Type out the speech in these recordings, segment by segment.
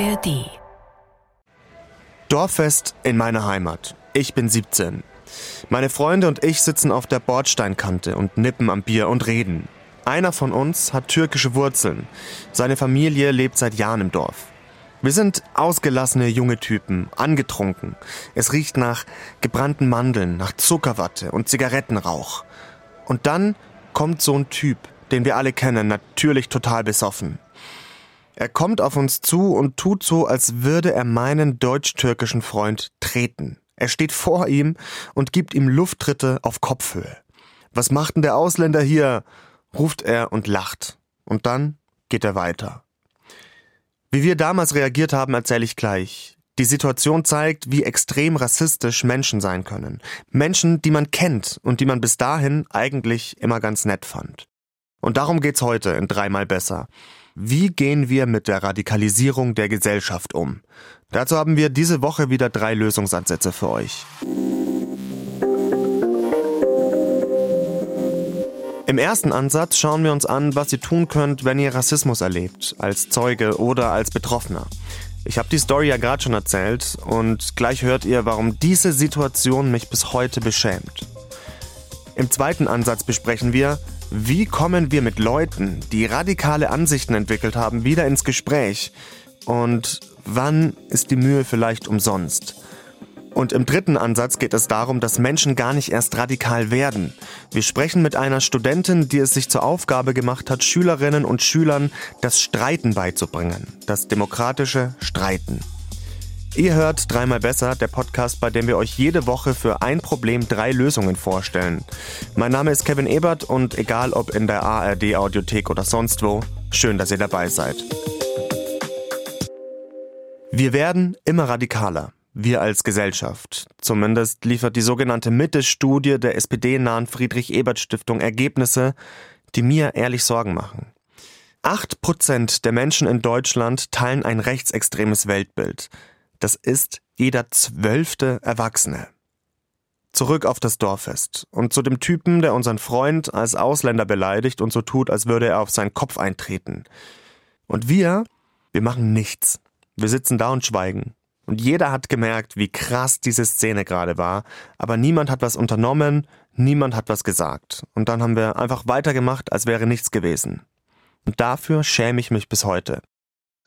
ARD. Dorffest in meiner Heimat. Ich bin 17. Meine Freunde und ich sitzen auf der Bordsteinkante und nippen am Bier und reden. Einer von uns hat türkische Wurzeln. Seine Familie lebt seit Jahren im Dorf. Wir sind ausgelassene junge Typen, angetrunken. Es riecht nach gebrannten Mandeln, nach Zuckerwatte und Zigarettenrauch. Und dann kommt so ein Typ, den wir alle kennen, natürlich total besoffen. Er kommt auf uns zu und tut so, als würde er meinen deutsch-türkischen Freund treten. Er steht vor ihm und gibt ihm Lufttritte auf Kopfhöhe. Was macht denn der Ausländer hier? ruft er und lacht. Und dann geht er weiter. Wie wir damals reagiert haben, erzähle ich gleich. Die Situation zeigt, wie extrem rassistisch Menschen sein können. Menschen, die man kennt und die man bis dahin eigentlich immer ganz nett fand. Und darum geht's heute in dreimal besser. Wie gehen wir mit der Radikalisierung der Gesellschaft um? Dazu haben wir diese Woche wieder drei Lösungsansätze für euch. Im ersten Ansatz schauen wir uns an, was ihr tun könnt, wenn ihr Rassismus erlebt, als Zeuge oder als Betroffener. Ich habe die Story ja gerade schon erzählt und gleich hört ihr, warum diese Situation mich bis heute beschämt. Im zweiten Ansatz besprechen wir, wie kommen wir mit Leuten, die radikale Ansichten entwickelt haben, wieder ins Gespräch? Und wann ist die Mühe vielleicht umsonst? Und im dritten Ansatz geht es darum, dass Menschen gar nicht erst radikal werden. Wir sprechen mit einer Studentin, die es sich zur Aufgabe gemacht hat, Schülerinnen und Schülern das Streiten beizubringen. Das demokratische Streiten. Ihr hört dreimal besser, der Podcast, bei dem wir euch jede Woche für ein Problem drei Lösungen vorstellen. Mein Name ist Kevin Ebert und egal ob in der ARD Audiothek oder sonst wo, schön, dass ihr dabei seid. Wir werden immer radikaler. Wir als Gesellschaft. Zumindest liefert die sogenannte Mitte-Studie der SPD-nahen Friedrich-Ebert-Stiftung Ergebnisse, die mir ehrlich Sorgen machen. Acht Prozent der Menschen in Deutschland teilen ein rechtsextremes Weltbild. Das ist jeder zwölfte Erwachsene. Zurück auf das Dorffest und zu dem Typen, der unseren Freund als Ausländer beleidigt und so tut, als würde er auf seinen Kopf eintreten. Und wir, wir machen nichts. Wir sitzen da und schweigen. Und jeder hat gemerkt, wie krass diese Szene gerade war, aber niemand hat was unternommen, niemand hat was gesagt. Und dann haben wir einfach weitergemacht, als wäre nichts gewesen. Und dafür schäme ich mich bis heute.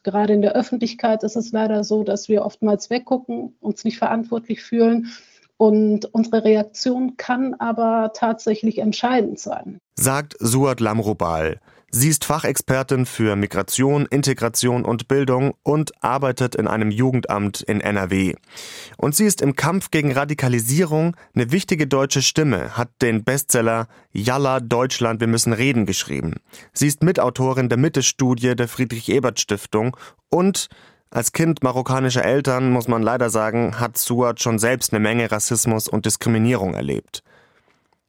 Gerade in der Öffentlichkeit ist es leider so, dass wir oftmals weggucken, uns nicht verantwortlich fühlen. Und unsere Reaktion kann aber tatsächlich entscheidend sein. Sagt Suat Lamrobal. Sie ist Fachexpertin für Migration, Integration und Bildung und arbeitet in einem Jugendamt in NRW. Und sie ist im Kampf gegen Radikalisierung eine wichtige deutsche Stimme, hat den Bestseller Yalla Deutschland, wir müssen reden geschrieben. Sie ist Mitautorin der Mitte-Studie der Friedrich-Ebert-Stiftung und als Kind marokkanischer Eltern, muss man leider sagen, hat Suat schon selbst eine Menge Rassismus und Diskriminierung erlebt.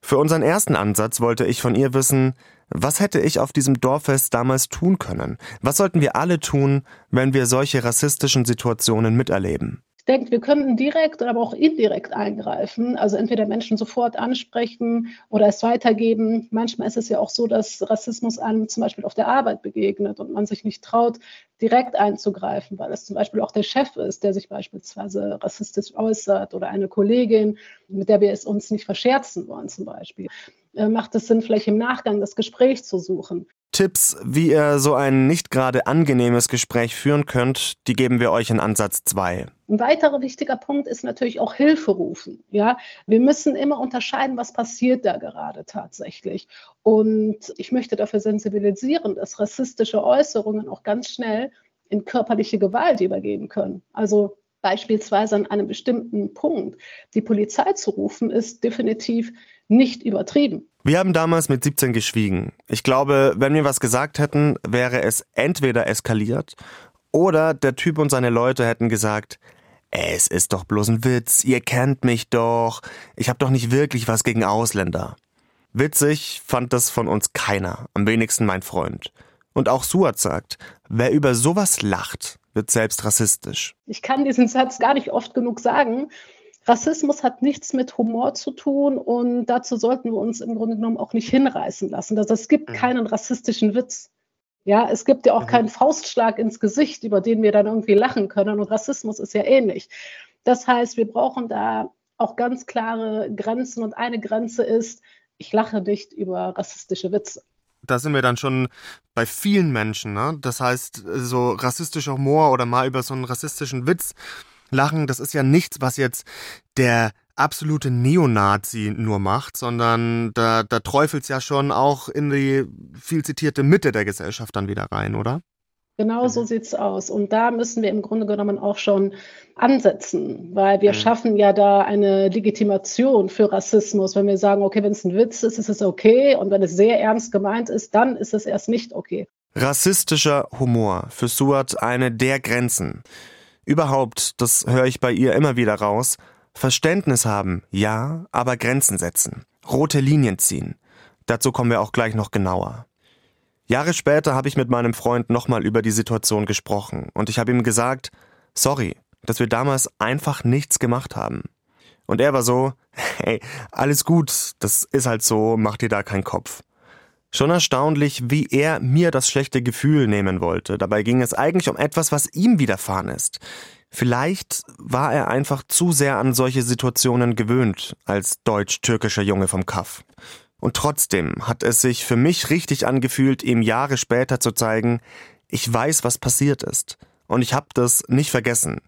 Für unseren ersten Ansatz wollte ich von ihr wissen, was hätte ich auf diesem Dorffest damals tun können? Was sollten wir alle tun, wenn wir solche rassistischen Situationen miterleben? Denke, wir könnten direkt, aber auch indirekt eingreifen. Also entweder Menschen sofort ansprechen oder es weitergeben. Manchmal ist es ja auch so, dass Rassismus einem zum Beispiel auf der Arbeit begegnet und man sich nicht traut, direkt einzugreifen, weil es zum Beispiel auch der Chef ist, der sich beispielsweise rassistisch äußert oder eine Kollegin, mit der wir es uns nicht verscherzen wollen zum Beispiel. Äh, macht es Sinn, vielleicht im Nachgang das Gespräch zu suchen. Tipps, wie ihr so ein nicht gerade angenehmes Gespräch führen könnt, die geben wir euch in Ansatz 2. Ein weiterer wichtiger Punkt ist natürlich auch Hilfe rufen. Ja, wir müssen immer unterscheiden, was passiert da gerade tatsächlich. Und ich möchte dafür sensibilisieren, dass rassistische Äußerungen auch ganz schnell in körperliche Gewalt übergehen können. Also beispielsweise an einem bestimmten Punkt die Polizei zu rufen, ist definitiv nicht übertrieben. Wir haben damals mit 17 geschwiegen. Ich glaube, wenn wir was gesagt hätten, wäre es entweder eskaliert oder der Typ und seine Leute hätten gesagt, es ist doch bloß ein Witz, ihr kennt mich doch, ich habe doch nicht wirklich was gegen Ausländer. Witzig fand das von uns keiner, am wenigsten mein Freund. Und auch Suat sagt, wer über sowas lacht, wird selbst rassistisch. Ich kann diesen Satz gar nicht oft genug sagen, Rassismus hat nichts mit Humor zu tun und dazu sollten wir uns im Grunde genommen auch nicht hinreißen lassen. Also es gibt mhm. keinen rassistischen Witz. Ja, es gibt ja auch mhm. keinen Faustschlag ins Gesicht, über den wir dann irgendwie lachen können. Und Rassismus ist ja ähnlich. Das heißt, wir brauchen da auch ganz klare Grenzen. Und eine Grenze ist, ich lache nicht über rassistische Witze. Da sind wir dann schon bei vielen Menschen. Ne? Das heißt, so rassistischer Humor oder mal über so einen rassistischen Witz lachen, das ist ja nichts, was jetzt der absolute Neonazi nur macht, sondern da, da träufelt es ja schon auch in die viel zitierte Mitte der Gesellschaft dann wieder rein, oder? Genau so mhm. sieht es aus. Und da müssen wir im Grunde genommen auch schon ansetzen, weil wir mhm. schaffen ja da eine Legitimation für Rassismus. Wenn wir sagen, okay, wenn es ein Witz ist, ist es okay. Und wenn es sehr ernst gemeint ist, dann ist es erst nicht okay. Rassistischer Humor für Suat eine der Grenzen. Überhaupt, das höre ich bei ihr immer wieder raus, Verständnis haben, ja, aber Grenzen setzen, rote Linien ziehen. Dazu kommen wir auch gleich noch genauer. Jahre später habe ich mit meinem Freund nochmal über die Situation gesprochen und ich habe ihm gesagt, sorry, dass wir damals einfach nichts gemacht haben. Und er war so, hey, alles gut, das ist halt so, mach dir da keinen Kopf. Schon erstaunlich, wie er mir das schlechte Gefühl nehmen wollte. Dabei ging es eigentlich um etwas, was ihm widerfahren ist. Vielleicht war er einfach zu sehr an solche Situationen gewöhnt, als deutsch-türkischer Junge vom Kaff. Und trotzdem hat es sich für mich richtig angefühlt, ihm Jahre später zu zeigen, ich weiß, was passiert ist. Und ich habe das nicht vergessen.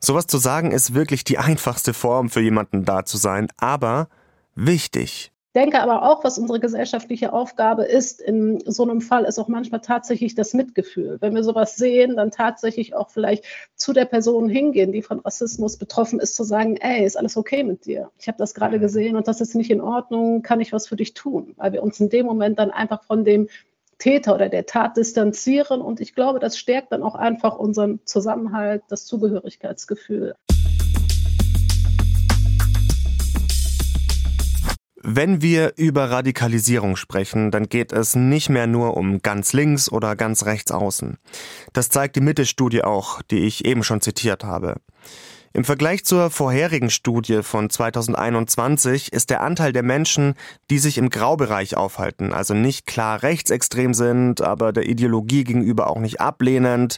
Sowas zu sagen ist wirklich die einfachste Form für jemanden da zu sein, aber wichtig denke aber auch, was unsere gesellschaftliche Aufgabe ist, in so einem Fall ist auch manchmal tatsächlich das Mitgefühl. Wenn wir sowas sehen, dann tatsächlich auch vielleicht zu der Person hingehen, die von Rassismus betroffen ist, zu sagen, ey, ist alles okay mit dir? Ich habe das gerade gesehen und das ist nicht in Ordnung, kann ich was für dich tun? Weil wir uns in dem Moment dann einfach von dem Täter oder der Tat distanzieren und ich glaube, das stärkt dann auch einfach unseren Zusammenhalt, das Zugehörigkeitsgefühl. Wenn wir über Radikalisierung sprechen, dann geht es nicht mehr nur um ganz links oder ganz rechts außen. Das zeigt die Mitte-Studie auch, die ich eben schon zitiert habe. Im Vergleich zur vorherigen Studie von 2021 ist der Anteil der Menschen, die sich im Graubereich aufhalten, also nicht klar rechtsextrem sind, aber der Ideologie gegenüber auch nicht ablehnend,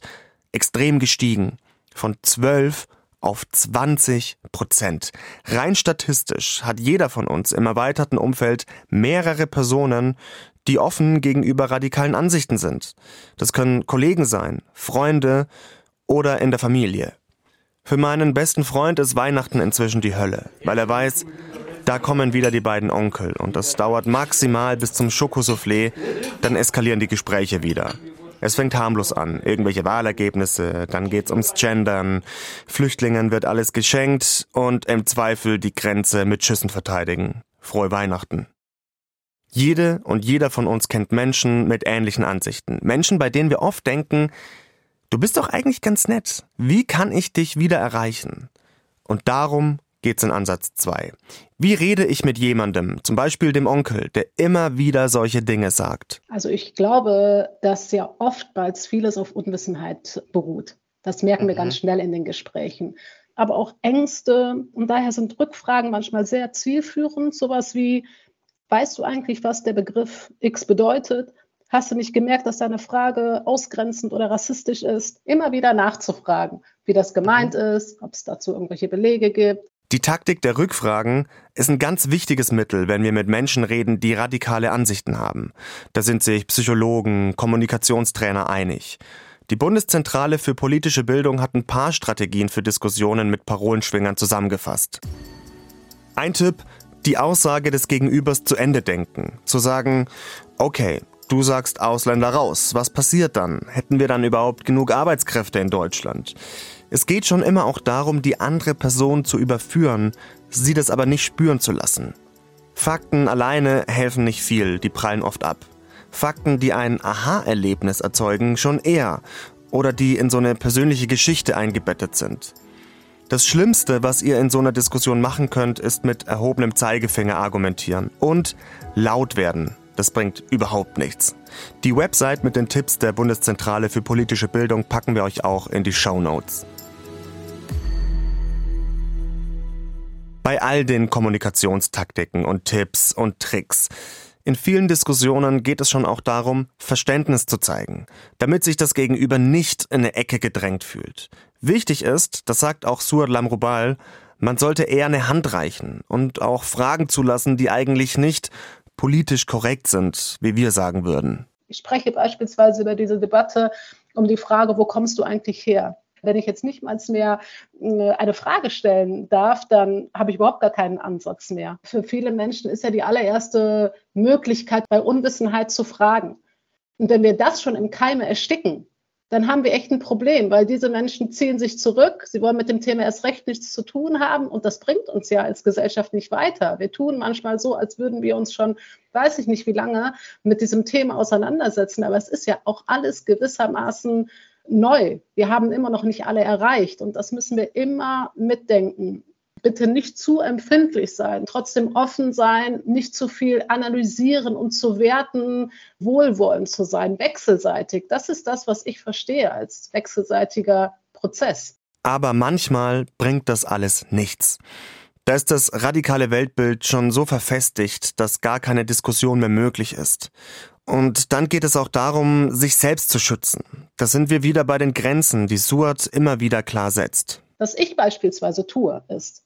extrem gestiegen. Von 12 auf 20 Prozent. Rein statistisch hat jeder von uns im erweiterten Umfeld mehrere Personen, die offen gegenüber radikalen Ansichten sind. Das können Kollegen sein, Freunde oder in der Familie. Für meinen besten Freund ist Weihnachten inzwischen die Hölle, weil er weiß, da kommen wieder die beiden Onkel und das dauert maximal bis zum Schokosoufflé, dann eskalieren die Gespräche wieder. Es fängt harmlos an, irgendwelche Wahlergebnisse, dann geht's ums Gendern, Flüchtlingen wird alles geschenkt und im Zweifel die Grenze mit Schüssen verteidigen. Frohe Weihnachten. Jede und jeder von uns kennt Menschen mit ähnlichen Ansichten. Menschen, bei denen wir oft denken, du bist doch eigentlich ganz nett. Wie kann ich dich wieder erreichen? Und darum geht's in Ansatz 2. Wie rede ich mit jemandem, zum Beispiel dem Onkel, der immer wieder solche Dinge sagt? Also ich glaube, dass ja oftmals vieles auf Unwissenheit beruht. Das merken mhm. wir ganz schnell in den Gesprächen. Aber auch Ängste und daher sind Rückfragen manchmal sehr zielführend. Sowas wie, weißt du eigentlich, was der Begriff X bedeutet? Hast du nicht gemerkt, dass deine Frage ausgrenzend oder rassistisch ist? Immer wieder nachzufragen, wie das gemeint mhm. ist, ob es dazu irgendwelche Belege gibt. Die Taktik der Rückfragen ist ein ganz wichtiges Mittel, wenn wir mit Menschen reden, die radikale Ansichten haben. Da sind sich Psychologen, Kommunikationstrainer einig. Die Bundeszentrale für politische Bildung hat ein paar Strategien für Diskussionen mit Parolenschwingern zusammengefasst. Ein Tipp, die Aussage des Gegenübers zu Ende denken. Zu sagen, okay, du sagst Ausländer raus, was passiert dann? Hätten wir dann überhaupt genug Arbeitskräfte in Deutschland? Es geht schon immer auch darum, die andere Person zu überführen, sie das aber nicht spüren zu lassen. Fakten alleine helfen nicht viel, die prallen oft ab. Fakten, die ein Aha-Erlebnis erzeugen, schon eher oder die in so eine persönliche Geschichte eingebettet sind. Das Schlimmste, was ihr in so einer Diskussion machen könnt, ist mit erhobenem Zeigefinger argumentieren und laut werden. Das bringt überhaupt nichts. Die Website mit den Tipps der Bundeszentrale für politische Bildung packen wir euch auch in die Show Notes. Bei all den Kommunikationstaktiken und Tipps und Tricks In vielen Diskussionen geht es schon auch darum, Verständnis zu zeigen, damit sich das Gegenüber nicht in eine Ecke gedrängt fühlt. Wichtig ist, das sagt auch Suad Lamrubal, man sollte eher eine Hand reichen und auch Fragen zulassen, die eigentlich nicht politisch korrekt sind, wie wir sagen würden. Ich spreche beispielsweise über diese Debatte um die Frage, wo kommst du eigentlich her? Wenn ich jetzt nicht mal mehr äh, eine Frage stellen darf, dann habe ich überhaupt gar keinen Ansatz mehr. Für viele Menschen ist ja die allererste Möglichkeit, bei Unwissenheit zu fragen. Und wenn wir das schon im Keime ersticken, dann haben wir echt ein Problem, weil diese Menschen ziehen sich zurück, sie wollen mit dem Thema erst recht nichts zu tun haben und das bringt uns ja als Gesellschaft nicht weiter. Wir tun manchmal so, als würden wir uns schon, weiß ich nicht wie lange, mit diesem Thema auseinandersetzen, aber es ist ja auch alles gewissermaßen neu. Wir haben immer noch nicht alle erreicht und das müssen wir immer mitdenken. Bitte nicht zu empfindlich sein, trotzdem offen sein, nicht zu viel analysieren und zu werten, wohlwollend zu sein, wechselseitig. Das ist das, was ich verstehe als wechselseitiger Prozess. Aber manchmal bringt das alles nichts. Da ist das radikale Weltbild schon so verfestigt, dass gar keine Diskussion mehr möglich ist. Und dann geht es auch darum, sich selbst zu schützen. Da sind wir wieder bei den Grenzen, die Suat immer wieder klar setzt. Was ich beispielsweise tue, ist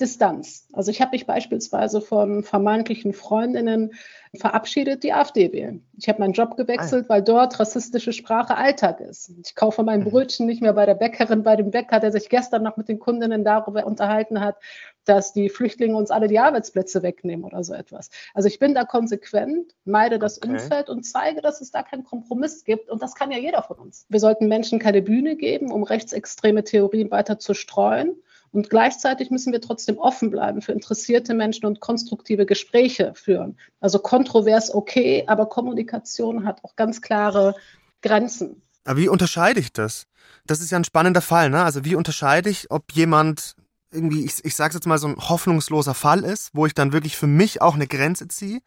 Distanz. Also ich habe mich beispielsweise von vermeintlichen Freundinnen verabschiedet, die AfD wählen. Ich habe meinen Job gewechselt, ah. weil dort rassistische Sprache Alltag ist. Ich kaufe mein mhm. Brötchen nicht mehr bei der Bäckerin, bei dem Bäcker, der sich gestern noch mit den Kundinnen darüber unterhalten hat, dass die Flüchtlinge uns alle die Arbeitsplätze wegnehmen oder so etwas. Also ich bin da konsequent, meide das okay. Umfeld und zeige, dass es da keinen Kompromiss gibt. Und das kann ja jeder von uns. Wir sollten Menschen keine Bühne geben, um rechtsextreme Theorien weiter zu streuen. Und gleichzeitig müssen wir trotzdem offen bleiben für interessierte Menschen und konstruktive Gespräche führen. Also kontrovers okay, aber Kommunikation hat auch ganz klare Grenzen. Aber wie unterscheide ich das? Das ist ja ein spannender Fall, ne? Also wie unterscheide ich, ob jemand irgendwie, ich, ich sage jetzt mal, so ein hoffnungsloser Fall ist, wo ich dann wirklich für mich auch eine Grenze ziehe,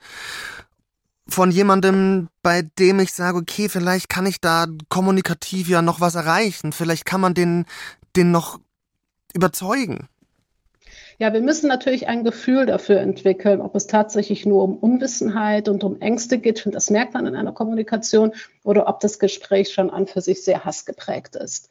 von jemandem, bei dem ich sage, okay, vielleicht kann ich da kommunikativ ja noch was erreichen, vielleicht kann man den, den noch überzeugen. Ja, wir müssen natürlich ein Gefühl dafür entwickeln, ob es tatsächlich nur um Unwissenheit und um Ängste geht, und das merkt man in einer Kommunikation, oder ob das Gespräch schon an für sich sehr hassgeprägt ist.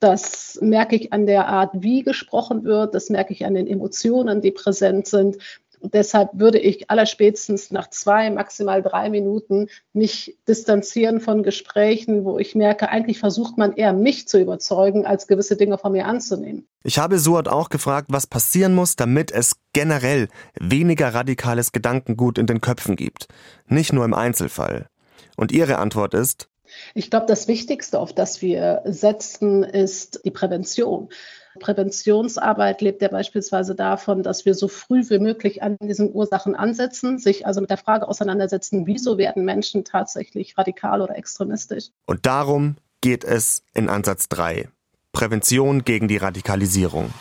Das merke ich an der Art, wie gesprochen wird, das merke ich an den Emotionen, die präsent sind. Und deshalb würde ich allerspätestens nach zwei, maximal drei Minuten mich distanzieren von Gesprächen, wo ich merke, eigentlich versucht man eher mich zu überzeugen, als gewisse Dinge von mir anzunehmen. Ich habe Suat auch gefragt, was passieren muss, damit es generell weniger radikales Gedankengut in den Köpfen gibt. Nicht nur im Einzelfall. Und ihre Antwort ist, ich glaube, das Wichtigste, auf das wir setzen, ist die Prävention. Präventionsarbeit lebt ja beispielsweise davon, dass wir so früh wie möglich an diesen Ursachen ansetzen, sich also mit der Frage auseinandersetzen, wieso werden Menschen tatsächlich radikal oder extremistisch. Und darum geht es in Ansatz 3. Prävention gegen die Radikalisierung.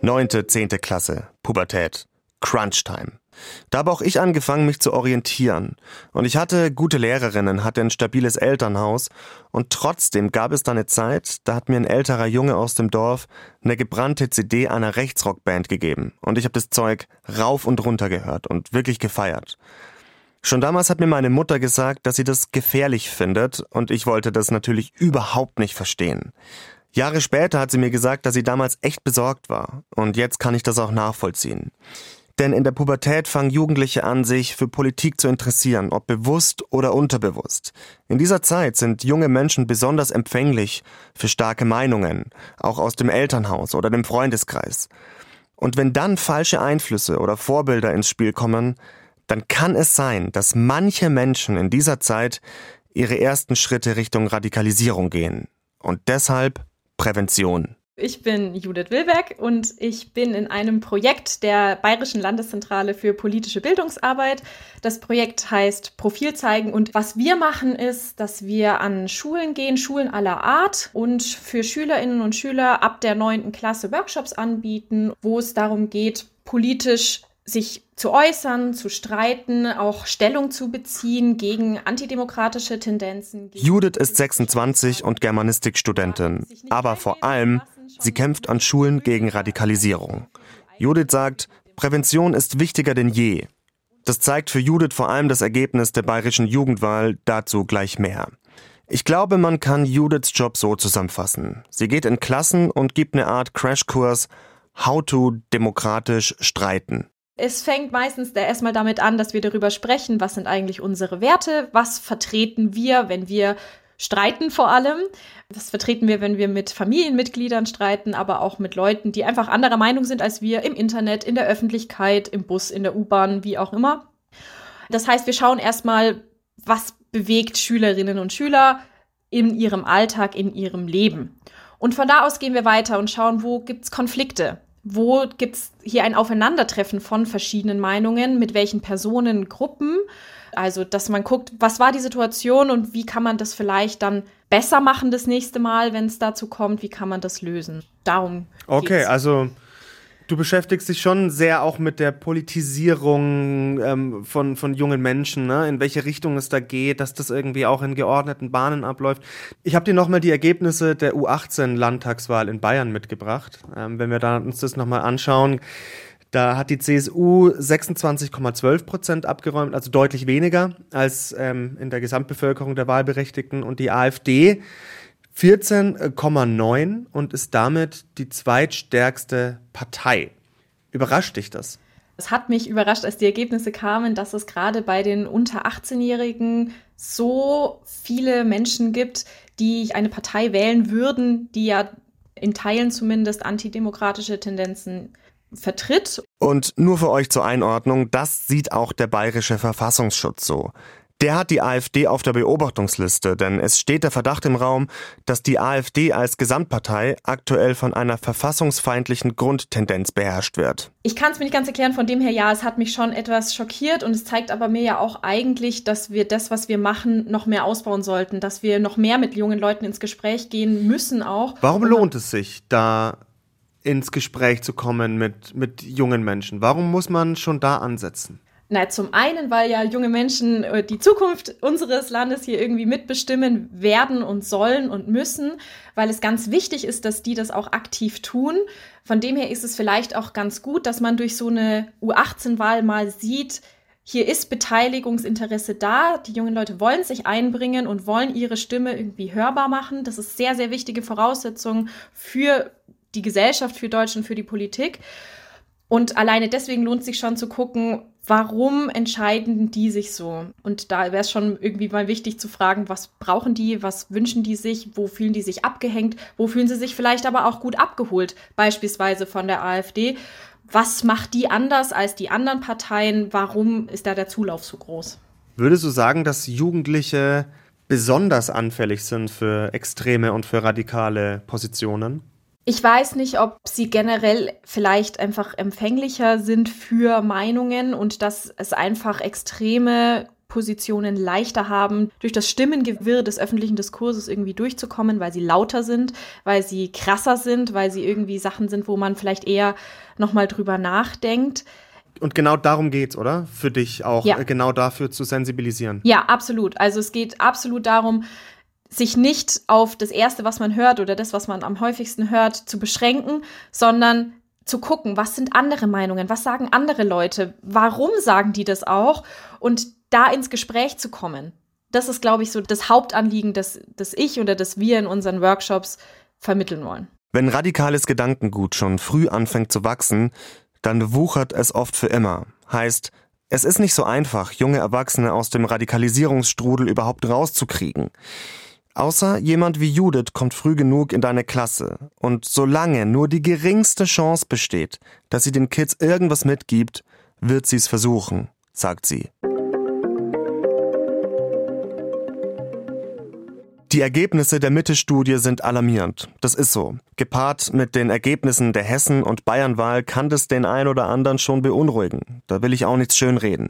Neunte, zehnte Klasse, Pubertät, Crunch-Time. Da habe auch ich angefangen, mich zu orientieren. Und ich hatte gute Lehrerinnen, hatte ein stabiles Elternhaus. Und trotzdem gab es da eine Zeit, da hat mir ein älterer Junge aus dem Dorf eine gebrannte CD einer Rechtsrockband gegeben. Und ich habe das Zeug rauf und runter gehört und wirklich gefeiert. Schon damals hat mir meine Mutter gesagt, dass sie das gefährlich findet, und ich wollte das natürlich überhaupt nicht verstehen. Jahre später hat sie mir gesagt, dass sie damals echt besorgt war, und jetzt kann ich das auch nachvollziehen. Denn in der Pubertät fangen Jugendliche an, sich für Politik zu interessieren, ob bewusst oder unterbewusst. In dieser Zeit sind junge Menschen besonders empfänglich für starke Meinungen, auch aus dem Elternhaus oder dem Freundeskreis. Und wenn dann falsche Einflüsse oder Vorbilder ins Spiel kommen, dann kann es sein, dass manche Menschen in dieser Zeit ihre ersten Schritte Richtung Radikalisierung gehen. Und deshalb Prävention. Ich bin Judith Wilberg und ich bin in einem Projekt der Bayerischen Landeszentrale für politische Bildungsarbeit. Das Projekt heißt Profil zeigen und was wir machen ist, dass wir an Schulen gehen, Schulen aller Art und für Schülerinnen und Schüler ab der neunten Klasse Workshops anbieten, wo es darum geht, politisch sich zu äußern, zu streiten, auch Stellung zu beziehen gegen antidemokratische Tendenzen. Judith ist 26 und Germanistikstudentin, aber vor allem Sie kämpft an Schulen gegen Radikalisierung. Judith sagt, Prävention ist wichtiger denn je. Das zeigt für Judith vor allem das Ergebnis der bayerischen Jugendwahl, dazu gleich mehr. Ich glaube, man kann Judiths Job so zusammenfassen. Sie geht in Klassen und gibt eine Art Crashkurs How to demokratisch streiten. Es fängt meistens erstmal damit an, dass wir darüber sprechen, was sind eigentlich unsere Werte, was vertreten wir, wenn wir streiten vor allem. Was vertreten wir, wenn wir mit Familienmitgliedern streiten, aber auch mit Leuten, die einfach anderer Meinung sind als wir im Internet, in der Öffentlichkeit, im Bus, in der U-Bahn, wie auch immer. Das heißt, wir schauen erstmal, was bewegt Schülerinnen und Schüler in ihrem Alltag, in ihrem Leben. Und von da aus gehen wir weiter und schauen, wo gibt es Konflikte? Wo gibt es hier ein Aufeinandertreffen von verschiedenen Meinungen? Mit welchen Personen, Gruppen? Also, dass man guckt, was war die Situation und wie kann man das vielleicht dann besser machen das nächste Mal, wenn es dazu kommt? Wie kann man das lösen? Darum. Okay, geht's. also Du beschäftigst dich schon sehr auch mit der Politisierung ähm, von, von jungen Menschen, ne? in welche Richtung es da geht, dass das irgendwie auch in geordneten Bahnen abläuft. Ich habe dir nochmal die Ergebnisse der U18-Landtagswahl in Bayern mitgebracht. Ähm, wenn wir da uns das nochmal anschauen, da hat die CSU 26,12 Prozent abgeräumt, also deutlich weniger als ähm, in der Gesamtbevölkerung der Wahlberechtigten. Und die AfD 14,9 und ist damit die zweitstärkste Partei. Überrascht dich das? Es hat mich überrascht, als die Ergebnisse kamen, dass es gerade bei den unter 18-Jährigen so viele Menschen gibt, die eine Partei wählen würden, die ja in Teilen zumindest antidemokratische Tendenzen vertritt. Und nur für euch zur Einordnung, das sieht auch der bayerische Verfassungsschutz so. Der hat die AfD auf der Beobachtungsliste, denn es steht der Verdacht im Raum, dass die AfD als Gesamtpartei aktuell von einer verfassungsfeindlichen Grundtendenz beherrscht wird. Ich kann es mir nicht ganz erklären, von dem her ja, es hat mich schon etwas schockiert und es zeigt aber mir ja auch eigentlich, dass wir das, was wir machen, noch mehr ausbauen sollten, dass wir noch mehr mit jungen Leuten ins Gespräch gehen müssen auch. Warum lohnt es sich, da ins Gespräch zu kommen mit, mit jungen Menschen? Warum muss man schon da ansetzen? Na, zum einen, weil ja junge Menschen äh, die Zukunft unseres Landes hier irgendwie mitbestimmen werden und sollen und müssen, weil es ganz wichtig ist, dass die das auch aktiv tun. Von dem her ist es vielleicht auch ganz gut, dass man durch so eine U18-Wahl mal sieht, hier ist Beteiligungsinteresse da. Die jungen Leute wollen sich einbringen und wollen ihre Stimme irgendwie hörbar machen. Das ist sehr, sehr wichtige Voraussetzung für die Gesellschaft, für Deutschland, für die Politik. Und alleine deswegen lohnt sich schon zu gucken, warum entscheiden die sich so? Und da wäre es schon irgendwie mal wichtig zu fragen, was brauchen die, was wünschen die sich, wo fühlen die sich abgehängt, wo fühlen sie sich vielleicht aber auch gut abgeholt, beispielsweise von der AfD. Was macht die anders als die anderen Parteien? Warum ist da der Zulauf so groß? Würdest du sagen, dass Jugendliche besonders anfällig sind für extreme und für radikale Positionen? Ich weiß nicht, ob sie generell vielleicht einfach empfänglicher sind für Meinungen und dass es einfach extreme Positionen leichter haben, durch das Stimmengewirr des öffentlichen Diskurses irgendwie durchzukommen, weil sie lauter sind, weil sie krasser sind, weil sie irgendwie Sachen sind, wo man vielleicht eher nochmal drüber nachdenkt. Und genau darum geht's, oder? Für dich auch, ja. genau dafür zu sensibilisieren. Ja, absolut. Also es geht absolut darum, sich nicht auf das Erste, was man hört oder das, was man am häufigsten hört, zu beschränken, sondern zu gucken, was sind andere Meinungen, was sagen andere Leute, warum sagen die das auch und da ins Gespräch zu kommen. Das ist, glaube ich, so das Hauptanliegen, das, das ich oder das wir in unseren Workshops vermitteln wollen. Wenn radikales Gedankengut schon früh anfängt zu wachsen, dann wuchert es oft für immer. Heißt, es ist nicht so einfach, junge Erwachsene aus dem Radikalisierungsstrudel überhaupt rauszukriegen. Außer jemand wie Judith kommt früh genug in deine Klasse. Und solange nur die geringste Chance besteht, dass sie den Kids irgendwas mitgibt, wird sie es versuchen, sagt sie. Die Ergebnisse der Mitte-Studie sind alarmierend. Das ist so. Gepaart mit den Ergebnissen der Hessen- und Bayernwahl kann das den ein oder anderen schon beunruhigen. Da will ich auch nichts schönreden.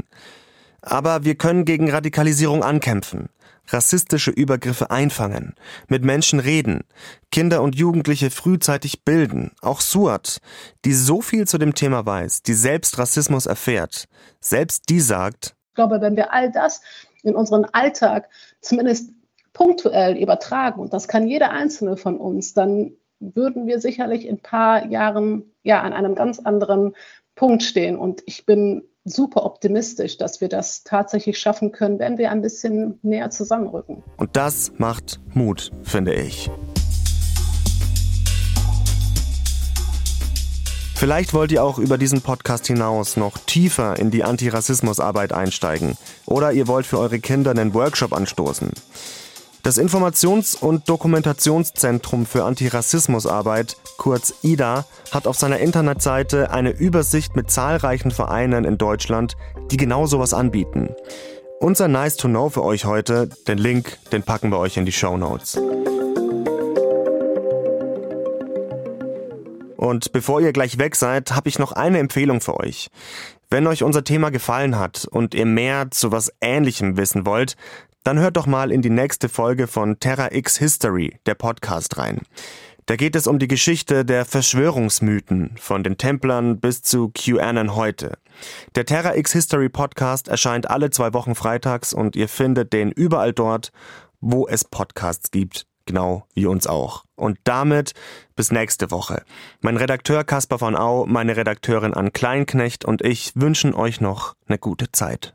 Aber wir können gegen Radikalisierung ankämpfen rassistische Übergriffe einfangen, mit Menschen reden, Kinder und Jugendliche frühzeitig bilden, auch Suat, die so viel zu dem Thema weiß, die selbst Rassismus erfährt, selbst die sagt, ich glaube, wenn wir all das in unseren Alltag zumindest punktuell übertragen, und das kann jeder einzelne von uns, dann würden wir sicherlich in ein paar Jahren ja an einem ganz anderen Punkt stehen. Und ich bin super optimistisch, dass wir das tatsächlich schaffen können, wenn wir ein bisschen näher zusammenrücken. Und das macht Mut, finde ich. Vielleicht wollt ihr auch über diesen Podcast hinaus noch tiefer in die Antirassismusarbeit einsteigen. Oder ihr wollt für eure Kinder einen Workshop anstoßen. Das Informations- und Dokumentationszentrum für Antirassismusarbeit, kurz IDA, hat auf seiner Internetseite eine Übersicht mit zahlreichen Vereinen in Deutschland, die genau sowas anbieten. Unser Nice to Know für euch heute, den Link, den packen wir euch in die Show Notes. Und bevor ihr gleich weg seid, habe ich noch eine Empfehlung für euch. Wenn euch unser Thema gefallen hat und ihr mehr zu was Ähnlichem wissen wollt, dann hört doch mal in die nächste Folge von Terra X History, der Podcast, rein. Da geht es um die Geschichte der Verschwörungsmythen von den Templern bis zu QAnon heute. Der Terra X History Podcast erscheint alle zwei Wochen freitags und ihr findet den überall dort, wo es Podcasts gibt, genau wie uns auch. Und damit bis nächste Woche. Mein Redakteur Caspar von Au, meine Redakteurin Ann Kleinknecht und ich wünschen euch noch eine gute Zeit.